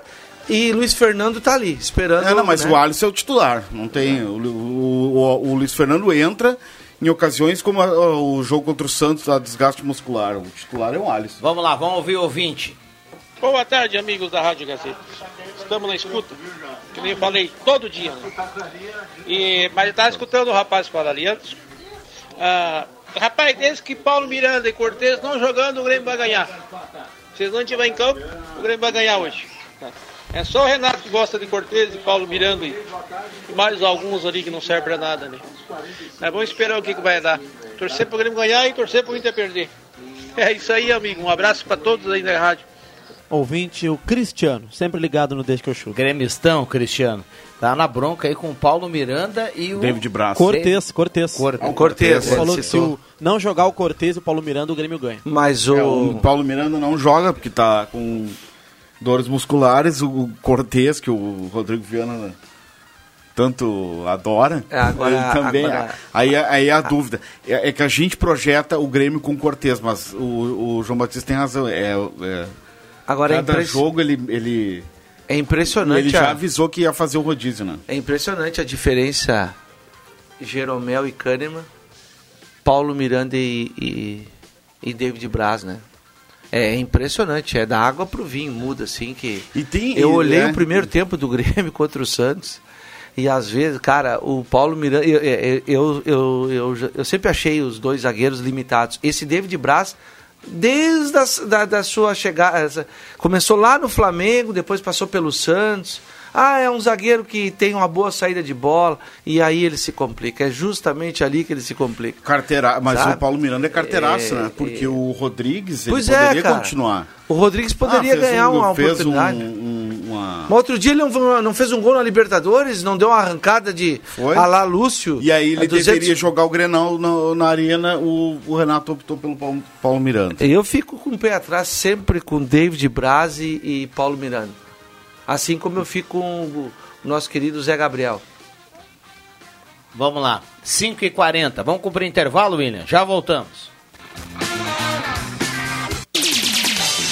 e Luiz Fernando tá ali, esperando. É, não, mas né? o Alisson é o titular. Não tem. O, o, o- o Luiz Fernando entra em ocasiões como a- o jogo contra o Santos, a desgaste muscular. O titular é o Alisson. Vamos lá, vamos ouvir o ouvinte. Boa tarde, amigos da Rádio Gazeta. Estamos na escuta, que nem eu falei, todo dia. Né? E, mas eu estava escutando o rapaz falar ali antes. Ah, rapaz, desde que Paulo Miranda e Cortez não jogando, o Grêmio vai ganhar. Se eles não estiverem em campo, o Grêmio vai ganhar hoje. É só o Renato que gosta de Cortez e Paulo Miranda e mais alguns ali que não servem para nada, né? Mas vamos esperar o que, que vai dar. Torcer para o Grêmio ganhar e torcer para o Inter perder. É isso aí, amigo. Um abraço para todos aí da rádio. Ouvinte, o Cristiano, sempre ligado no Desde que eu chuto. Gremistão, Cristiano. Tá na bronca aí com o Paulo Miranda e o... David Braz. Cortez, Cortez. Cortez. O Cortez, Ele falou que se o, não jogar o Cortez e o Paulo Miranda, o Grêmio ganha. Mas o... É, o Paulo Miranda não joga porque tá com dores musculares. O Cortez, que o Rodrigo Viana tanto adora, É, agora- ele também. agora- Aí, aí a dúvida é, é que a gente projeta o Grêmio com o Cortez, mas o, o João Batista tem razão. É, é, Agora é cada impress- jogo ele, ele, É impressionante. ele já a- avisou que ia fazer o rodízio, né? É impressionante a diferença Jeromel e Kahneman, Paulo Miranda e, e, e David Braz, né? É impressionante, é da água pro vinho, muda assim que. E tem, Eu olhei é, o primeiro tempo do Grêmio contra o Santos. E às vezes, cara, o Paulo Miranda, eu, eu, eu, eu sempre achei os dois zagueiros limitados. Esse David Braz, desde a, da, da sua chegada, começou lá no Flamengo, depois passou pelo Santos. Ah, é um zagueiro que tem uma boa saída de bola e aí ele se complica. É justamente ali que ele se complica. Carteira, mas Sabe? o Paulo Miranda é carteiraço, É, né? Porque o Rodrigues ele Pois é, poderia cara. continuar. O Rodrigues poderia Ah, ganhar um- uma fez oportunidade. um- um- uma... Mas outro dia ele não, não fez um gol na Libertadores, não deu uma arrancada de Foi? a lá Lúcio. E aí ele a 200 deveria jogar o Grenal na, na arena, o, o Renato optou pelo Paulo, Paulo Miranda. Eu fico com o pé atrás sempre com David Braz e, e Paulo Miranda. Assim como eu fico com o nosso querido Zé Gabriel. Vamos lá, 5h40. Vamos cumprir intervalo, William? Já voltamos.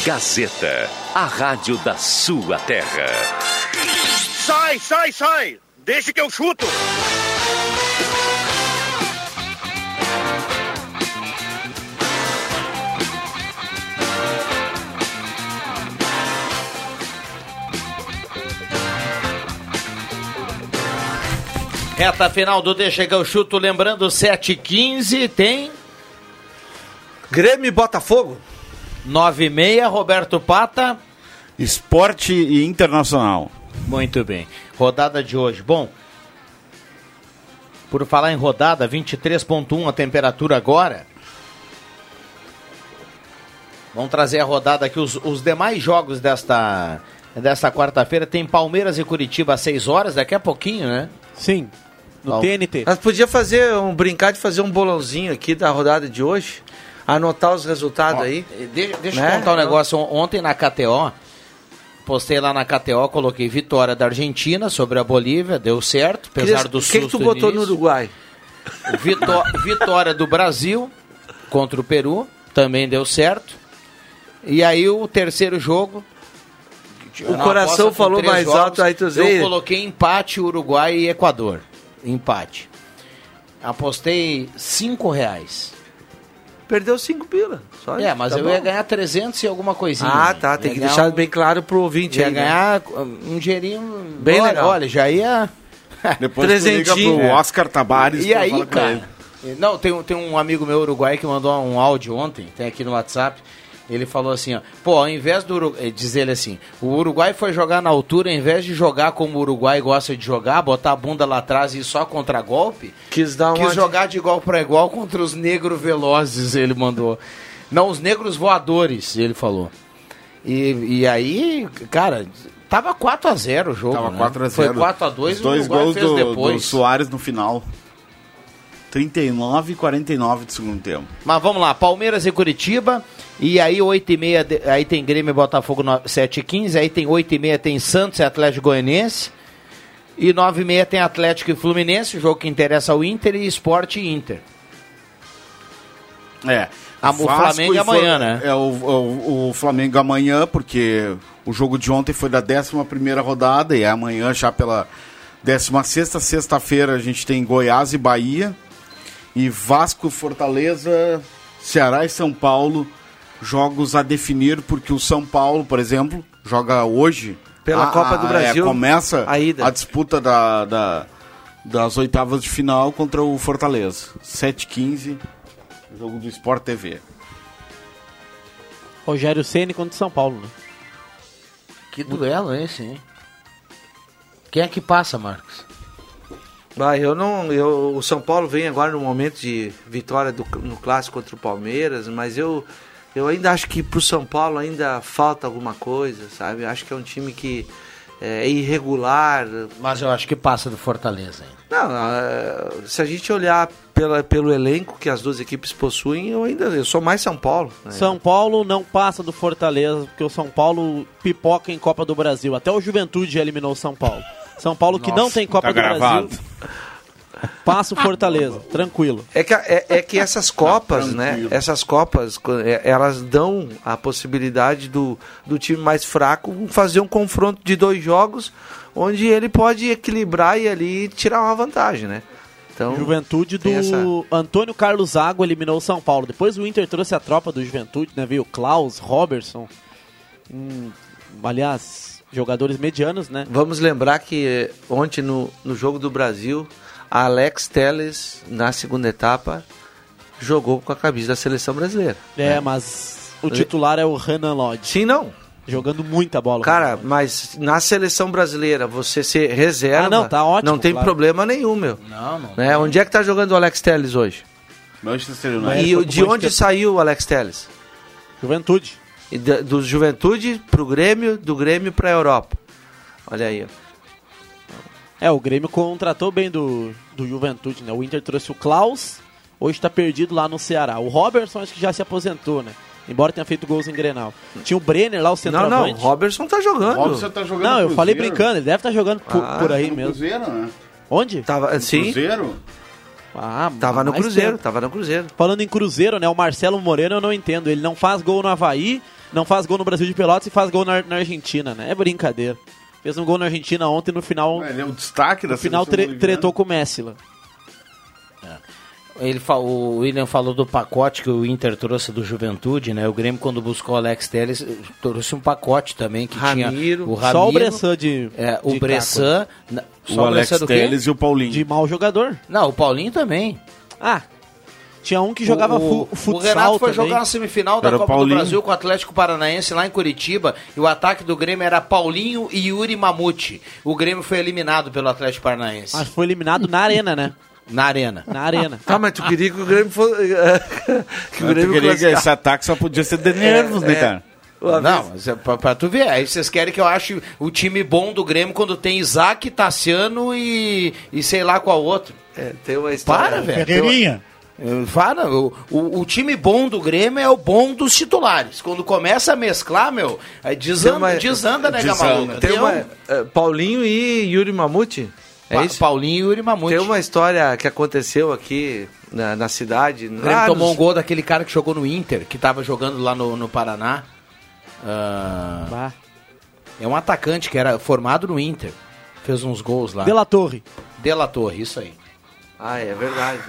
Gazeta, a rádio da sua terra. Sai, sai, sai! Deixa que eu chuto! Reta final do Deixa que eu chuto, lembrando 7h15, tem... Grêmio e Botafogo. 9h30, Roberto Pata. Esporte e Internacional. Muito bem. Rodada de hoje. Bom, por falar em rodada, 23.1 a temperatura agora. Vamos trazer a rodada aqui. Os, os demais jogos desta, desta quarta-feira tem Palmeiras e Curitiba às 6 horas, daqui a pouquinho, né? Sim, no Bom. TNT. Nós podia fazer um brincar de fazer um bolãozinho aqui da rodada de hoje, anotar os resultados Ó, aí. de- deixa Né? eu contar um negócio. On- Ontem na KTO, postei lá na KTO, coloquei vitória da Argentina sobre a Bolívia, deu certo, apesar do O que, que susto tu botou no. Uruguai? Vitó- vitória do Brasil contra o Peru, também deu certo. E aí o terceiro jogo. O coração falou mais alto, aí tu Eu coloquei empate Uruguai e Equador. Empate. Apostei cinco reais. Perdeu 5 pila. Só É, isso, mas tá eu bom. ia ganhar 300 e alguma coisinha. Ah, tá. Tem que deixar um- bem claro pro ouvinte Ia aí. né? ganhar um dinheirinho Bem olha, legal. Olha, já ia. Depois tu liga Trezentinho. pro Oscar Tabares E aí, cara? Não, tem, um- tem um amigo meu uruguai que mandou um áudio ontem, tem aqui no WhatsApp. Ele falou assim, ó, pô, ao invés do Uruguai, diz ele assim, o Uruguai foi jogar na altura, ao invés de jogar como o Uruguai gosta de jogar, botar a bunda lá atrás e ir só contra golpe, Quis dar quis uma... jogar de igual para igual contra os negros velozes, ele mandou. Não, os negros voadores, ele falou. E, e aí, cara, tava 4 a 0 o jogo, Tava né? 4 a 0 Foi 4 a 2 Os dois o Uruguai gols fez do, depois. do Soares no final. 39 e 49 do segundo tempo. Mas vamos lá, Palmeiras e Curitiba. E aí 8 e meia, de- aí tem Grêmio e Botafogo no- 7 e 15. Aí tem 8 e meia tem Santos e Atlético Goianiense. E 9 e meia tem Atlético e Fluminense, jogo que interessa ao Inter e Esporte e Inter. É. O Flamengo e é amanhã, né? É o, o, o Flamengo amanhã, porque o jogo de ontem foi da 11 primeira rodada e é amanhã já pela 16 sexta-feira a gente tem Goiás e Bahia. E Vasco, Fortaleza, Ceará e São Paulo, jogos a definir, porque o São Paulo, por exemplo, joga hoje. Pela a- Copa a- do é, Brasil, começa a ida. disputa da, da- das oitavas de final contra o Fortaleza. 7h15, jogo do Sport TV. Rogério Ceni contra o São Paulo, né? Que duelo é esse, hein? Quem é que passa, Marcos? Ah, eu não, eu, o São Paulo vem agora no momento de vitória do, no clássico contra o Palmeiras, mas eu, eu ainda acho que pro São Paulo ainda falta alguma coisa, sabe? Eu acho que é um time que é irregular. Mas eu acho que passa do Fortaleza, hein? Não, ah, se a gente olhar pela, pelo elenco que as duas equipes possuem, eu ainda eu sou mais São Paulo. né? São Paulo não passa do Fortaleza, porque o São Paulo pipoca em Copa do Brasil. Até o Juventude já eliminou o São Paulo. São Paulo que não Nossa, tem Copa tá do gravado. Brasil, passa o Fortaleza, tranquilo. É que, é, é que essas copas, né? Essas copas, co- é, elas dão a possibilidade do, do time mais fraco fazer um confronto de dois jogos onde ele pode equilibrar e ali tirar uma vantagem, né? Então, Juventude do essa- Antônio Carlos Zago eliminou o São Paulo. Depois o Inter trouxe a tropa do Juventude, né? Veio Klaus, Robertson. Hum, aliás, jogadores medianos, né? Vamos lembrar que ontem no, no jogo do Brasil, Alex Teles, na segunda etapa, jogou com a camisa da seleção brasileira. É, mas o titular é o Renan Lodge. Sim, não. Jogando muita bola. Cara, mas na seleção brasileira, você ser reserva, Ah, não, tá ótimo, não tem claro. problema nenhum, meu. Não, não. Né? Onde é que tá jogando o Alex Teles hoje? Manchester E o- de onde saiu o Alex Teles? Juventude. E da- do Juventude pro Grêmio, do Grêmio pra Europa. Olha aí, ó. É, o Grêmio contratou bem do, do Juventude, né? O Inter trouxe o Klaus, hoje tá perdido lá no Ceará. O Robertson acho que já se aposentou, né? Embora tenha feito gols em Grenal. Tinha o Brenner lá, o Não, centroavante. não, o Robertson tá jogando. Robson tá jogando Não, eu no falei brincando, ele deve estar jogando por, Ah, por aí No mesmo. Cruzeiro, né? Onde? Tava, sim, Cruzeiro? Ah, tava no Cruzeiro, tempo. tava no Cruzeiro. Falando em Cruzeiro, né? O Marcelo Moreno eu não entendo. Ele não faz gol no Havaí, não faz gol no Brasil de Pelotas e faz gol na, na Argentina, né? É brincadeira. Fez um gol na Argentina ontem no final. Ele é o destaque da No final tre- boliviana. tretou com o Messi lá. Ele fa- o William falou do pacote que o Inter trouxe do Juventude, né? O Grêmio, quando buscou o Alex Telles, trouxe um pacote também que Ramiro. tinha o Ramiro. Só o Bressan de. É, o de Bressan. na- O Só Alex Bressan? Telles e o Paulinho. De mau jogador. Não, o Paulinho também. Ah, tinha um que jogava o, fu futsal o Renato foi também. jogar na semifinal da Era Copa do Paulinho. Brasil com o Atlético Paranaense lá em Curitiba e o ataque do Grêmio era Paulinho e Yuri Mamute. O Grêmio foi eliminado pelo Atlético Paranaense. Mas foi eliminado na arena, né? Na arena. Na arena. Tá, mas tu queria que o Grêmio fosse. que o Grêmio queria que esse ataque só podia ser de nervos, né, é. cara? Não, mas é pra, pra tu ver. Aí vocês querem que eu ache o time bom do Grêmio quando tem Isaac, Tassiano e, e sei lá qual outro. É, tem uma história. Para, velho. Ferreirinha. Para, o, o, o time bom do Grêmio é o bom dos titulares. Quando começa a mesclar, meu, aí desanda, uma- desanda né, desanda. Gamaluca? Tem uma, é, Paulinho e Yuri Mamute. É Pa- isso? Paulinho e Yuri Mamute. Tem uma história que aconteceu aqui na, na cidade. O Grêmio lá tomou nos- um gol daquele cara que jogou no Inter, que tava jogando lá no, no Paraná. Ah, é um atacante que era formado no Inter. Fez uns gols lá. De La Torre. De La Torre, isso aí. Ah, é verdade.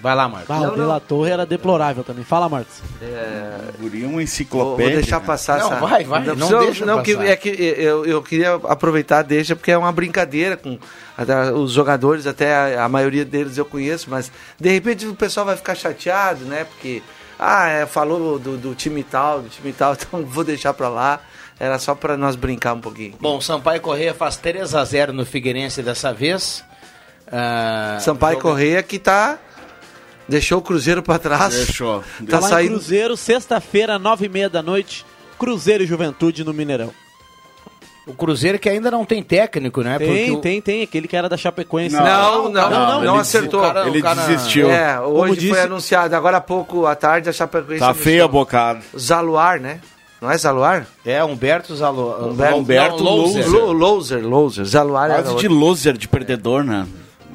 Vai lá, Marcos. Não, o De La Torre era deplorável também. Fala, Marcos. É, Guri é uma enciclopédia. vou deixar cara. passar Não, essa. vai, vai, não precisa- deixa não, que, é que eu, eu queria aproveitar, deixa, porque é uma brincadeira com os jogadores, até a, a maioria deles eu conheço, mas de repente o pessoal vai ficar chateado, né? Porque, ah, é, falou do, do time tal, do time tal, então vou deixar pra lá. Era só pra nós brincar um pouquinho. Bom, Sampaio Correia faz 3 a 0 no Figueirense dessa vez. Ah, Sampaio joga- Correia que tá. Deixou o Cruzeiro pra trás. Deixou. Tá Falar em saindo. Cruzeiro, sexta-feira, nove e meia da noite. Cruzeiro e Juventude no Mineirão. O Cruzeiro que ainda não tem técnico, né? Tem, Porque o- tem, tem. Aquele que era da Chapecoense. Não, não, não, não, não, ele acertou. o cara- Ele o cara- desistiu. É, hoje disse- foi anunciado. Agora há pouco à tarde a Chapecoense. Tá feio a bocada. Zaluar, né? Não é Zaluar? É, Humberto Zalo... Humberto- Humberto não, Louser. Louser. Lo- Loser, Loser. Zaluar era Quase de outro. loser, de perdedor, né?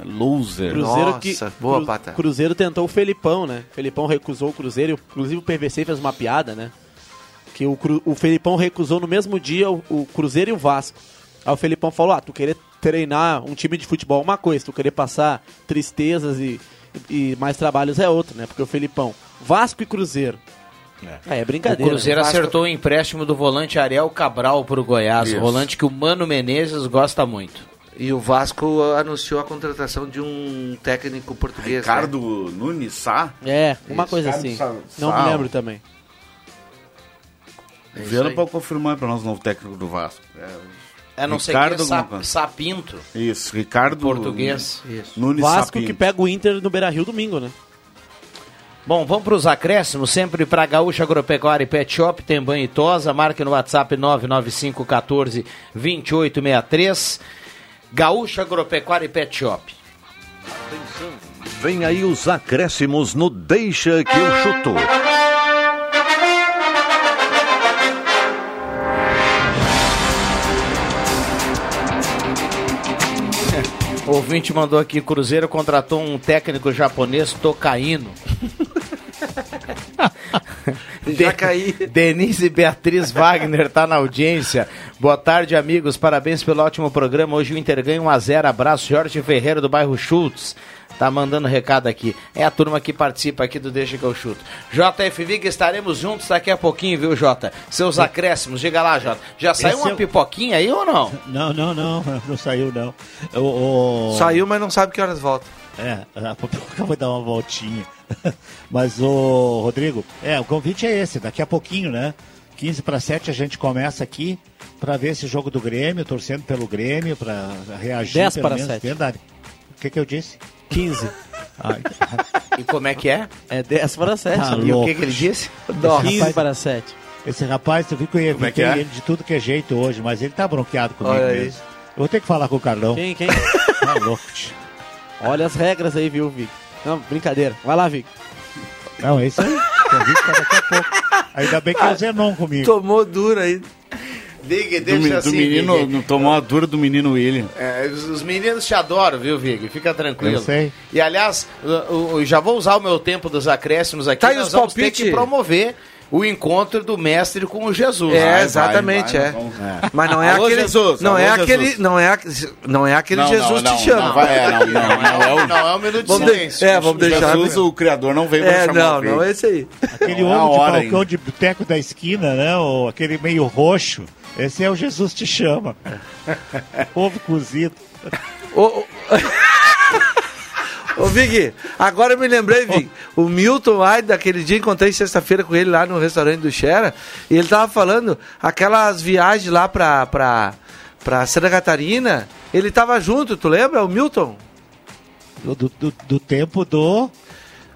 Loser. Cruzeiro Nossa, que, boa, Cru- Pata. Cruzeiro tentou o Felipão, né? O Felipão recusou o Cruzeiro. Inclusive o PVC fez uma piada, né? Que o, Cru- o Felipão recusou no mesmo dia o, o Cruzeiro e o Vasco. Aí o Felipão falou: Ah, tu querer treinar um time de futebol é uma coisa, tu querer passar tristezas e, e mais trabalhos é outra, né? Porque o Felipão, Vasco e Cruzeiro. É, é O brincadeira. Cruzeiro né? acertou o empréstimo do volante Ariel Cabral pro Goiás. Isso. Volante que o Mano Menezes gosta muito. E o Vasco anunciou a contratação de um técnico português. né? Ricardo Nunes Sá. É, uma Isso, coisa Ricardo assim. Sa- Não me lembro também. É Vieram pra confirmar para nós o novo técnico do Vasco. É, É não sei Ricardo que alguma Sa coisa. Sapinto. Isso, Ricardo Português. Isso. Nunes Vasco Sapinto. que pega o Inter no Beira Rio domingo, né? Bom, vamos para os acréscimos, sempre para Gaúcha Agropecuária e Pet Shop, tem banho e tosa, marque no WhatsApp 995 14 2863. Gaúcha Agropecuária e Pet Shop. Vem aí os acréscimos no Deixa que eu chuto. O ouvinte mandou aqui, Cruzeiro contratou um técnico japonês, Tocaíno. Já caí. Denise Beatriz Wagner tá na audiência. Boa tarde, amigos. Parabéns pelo ótimo programa. Hoje o Inter ganha 1x0. Abraço, Jorge Ferreira do bairro Schultz. Tá mandando recado aqui. É a turma que participa aqui do Deixa que eu chuto. JF Viga, estaremos juntos daqui a pouquinho, viu, Jota? Seus acréscimos, diga lá, Jota. Já saiu Esse uma o- pipoquinha aí ou não? Não, não, não, não saiu não. O, o- Saiu, mas não sabe que horas volta. É, a Popoca vai dar uma voltinha. Mas o Rodrigo, é, o convite é esse, daqui a pouquinho, né? 15 para 7 a gente começa aqui para ver esse jogo do Grêmio, torcendo pelo Grêmio, para reagir 10 pelo para menos. 7. Verdade. O que que eu disse? 15. Ai, E como é que é? É 10 para 7. Tá e o louco. que, que ele disse? Nossa. 15 para 7. Esse rapaz, eu vi que eu ia Como é que evitei é? ele de tudo que é jeito hoje, mas ele tá bronqueado comigo Olha aí. mesmo. Eu vou ter que falar com o Carlão. Quem, quem? Tá louco. Olha as regras aí, viu, Vic? Não, brincadeira. Vai lá, Vic. Não, é isso aí. Convite pra daqui a pouco. Ainda bem que é o Zenon comigo. Tomou dura aí. Vig, Do, deixa do assim, menino, Vig. não tomou a dura do menino William. É, os, os meninos te adoram, viu, Vig? Fica tranquilo. Eu sei. E aliás, eu, eu já vou usar o meu tempo dos acréscimos aqui. Tá nós os vamos ter palpite? que promover o encontro do mestre com o Jesus. É, Vai, exatamente, vai, é. vamos- Mas não é Alô, aquele. Jesus, não, alô, é Jesus. aquele não é. Não é aquele Não, Jesus não, te não, chama. Não, vai, é, não, não, não é o... Não é um minuto de Vamos de- silêncio. é, vamos deixar. Jesus, o Criador, não veio pra É, chamar não, o não é esse aí. Aquele é ovo de hora balcão ainda. de boteco da esquina, né? Ou aquele meio roxo. Esse é o Jesus te chama. ovo cozido. Ô, Vig, agora eu me lembrei, Vig. O Milton Hyde, daquele dia, encontrei sexta-feira com ele lá no restaurante do Xera, e ele tava falando aquelas viagens lá pra, pra, pra Santa Catarina. Ele tava junto, tu lembra? O Milton? Do, do, do- do tempo do.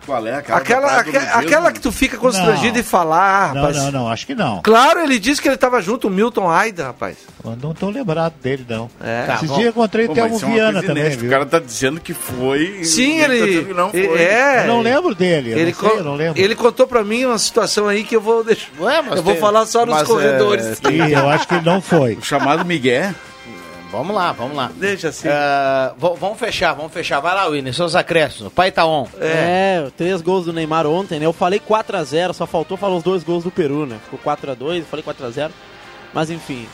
Qual é aquela? Aquela, Nudismo? aquela que tu fica constrangido Não. em falar, Não, rapaz. não, não, acho que não. Claro, ele disse que ele tava junto, o Milton Hyde, rapaz. Eu não tô lembrado dele, não. É. Tá Esses dias eu encontrei o isso é Viana também, inédita. viu? O cara tá dizendo que foi. e Sim, tá ele. que não foi. É. Eu não lembro dele, eu Ele, não sei, não lembro. ele contou pra mim uma situação aí que eu vou deixar. Ué, mas eu vou tem- falar só nos mas, corredores. é, Sim, eu acho que ele não foi. O chamado Miguel. Vamos lá, vamos lá. Deixa assim. V- vamos fechar, vamos fechar. Vai lá, Winnie, seus acréscimos. Pai tá on. É. três gols do Neymar ontem, né? Eu falei 4x0, só faltou falar os dois gols do Peru, né? Ficou 4x2, eu falei 4x0. Mas enfim.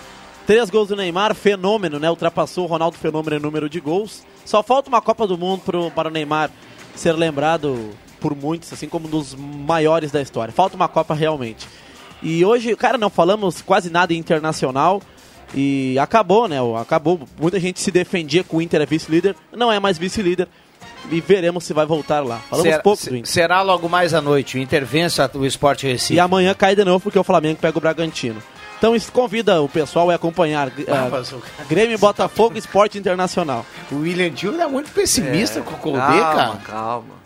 Três gols do Neymar, fenômeno, né? Ultrapassou o Ronaldo Fenômeno em número de gols. Só falta uma Copa do Mundo pro, para o Neymar ser lembrado por muitos, assim como um dos maiores da história. Falta uma Copa realmente. E hoje, cara, não falamos quase nada internacional. E acabou, né? Acabou. Muita gente se defendia que o Inter é vice-líder. Não é mais vice-líder. E veremos se vai voltar lá. Falamos Será, pouco do Inter. será logo mais à noite. O Inter vence o Sport Recife. E amanhã cai de novo porque o Flamengo pega o Bragantino. Então isso convida o pessoal a acompanhar mas o- Grêmio, Botafogo e Esporte Internacional. O William Tio é muito pessimista com o Colde, calma, cara. calma.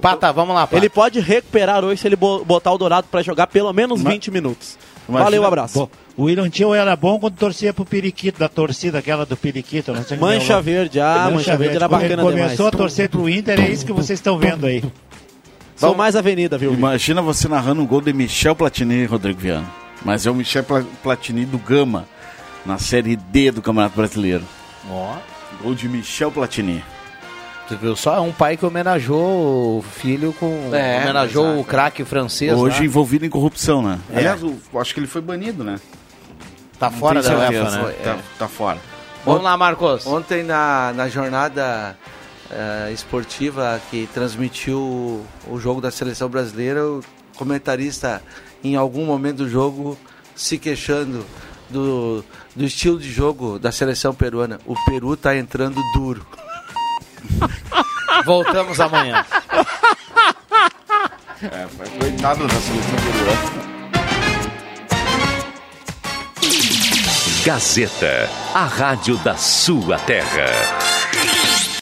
Pata, vamos lá, Pata. Ele pode recuperar hoje se ele bo- botar o Dourado para jogar pelo menos Mas- 20 minutos. Imagina- Valeu, abraço. Bom, o William Tio era bom quando torcia pro Periquito, da torcida aquela do Periquito. É Mancha nome. Verde, ah, Mancha Verde era Quando bacana ele começou demais. a torcer pro Inter, é isso que vocês estão vendo aí. Sou mais avenida, viu? Imagina você narrando um gol de Michel Platini e Rodrigo Viana. Mas é o Michel Pla- Platini do Gama, na Série D do Campeonato Brasileiro. Ó, Gol de Michel Platini. Tu viu só? É um pai que homenageou o filho com. É, homenageou exato. o craque francês. Hoje lá. envolvido em corrupção, né? É. Aliás, o- acho que ele foi banido, né? Tá Não fora da UEFA, né? Tá, tá fora. Vamos lá, Marcos. Ontem na, na jornada eh, esportiva que transmitiu o, o jogo da seleção brasileira, o comentarista em algum momento do jogo se queixando do, do estilo de jogo da seleção peruana. O Peru tá entrando duro. Voltamos amanhã. É, foi coitado da seleção peruana. Gazeta, a rádio da sua terra.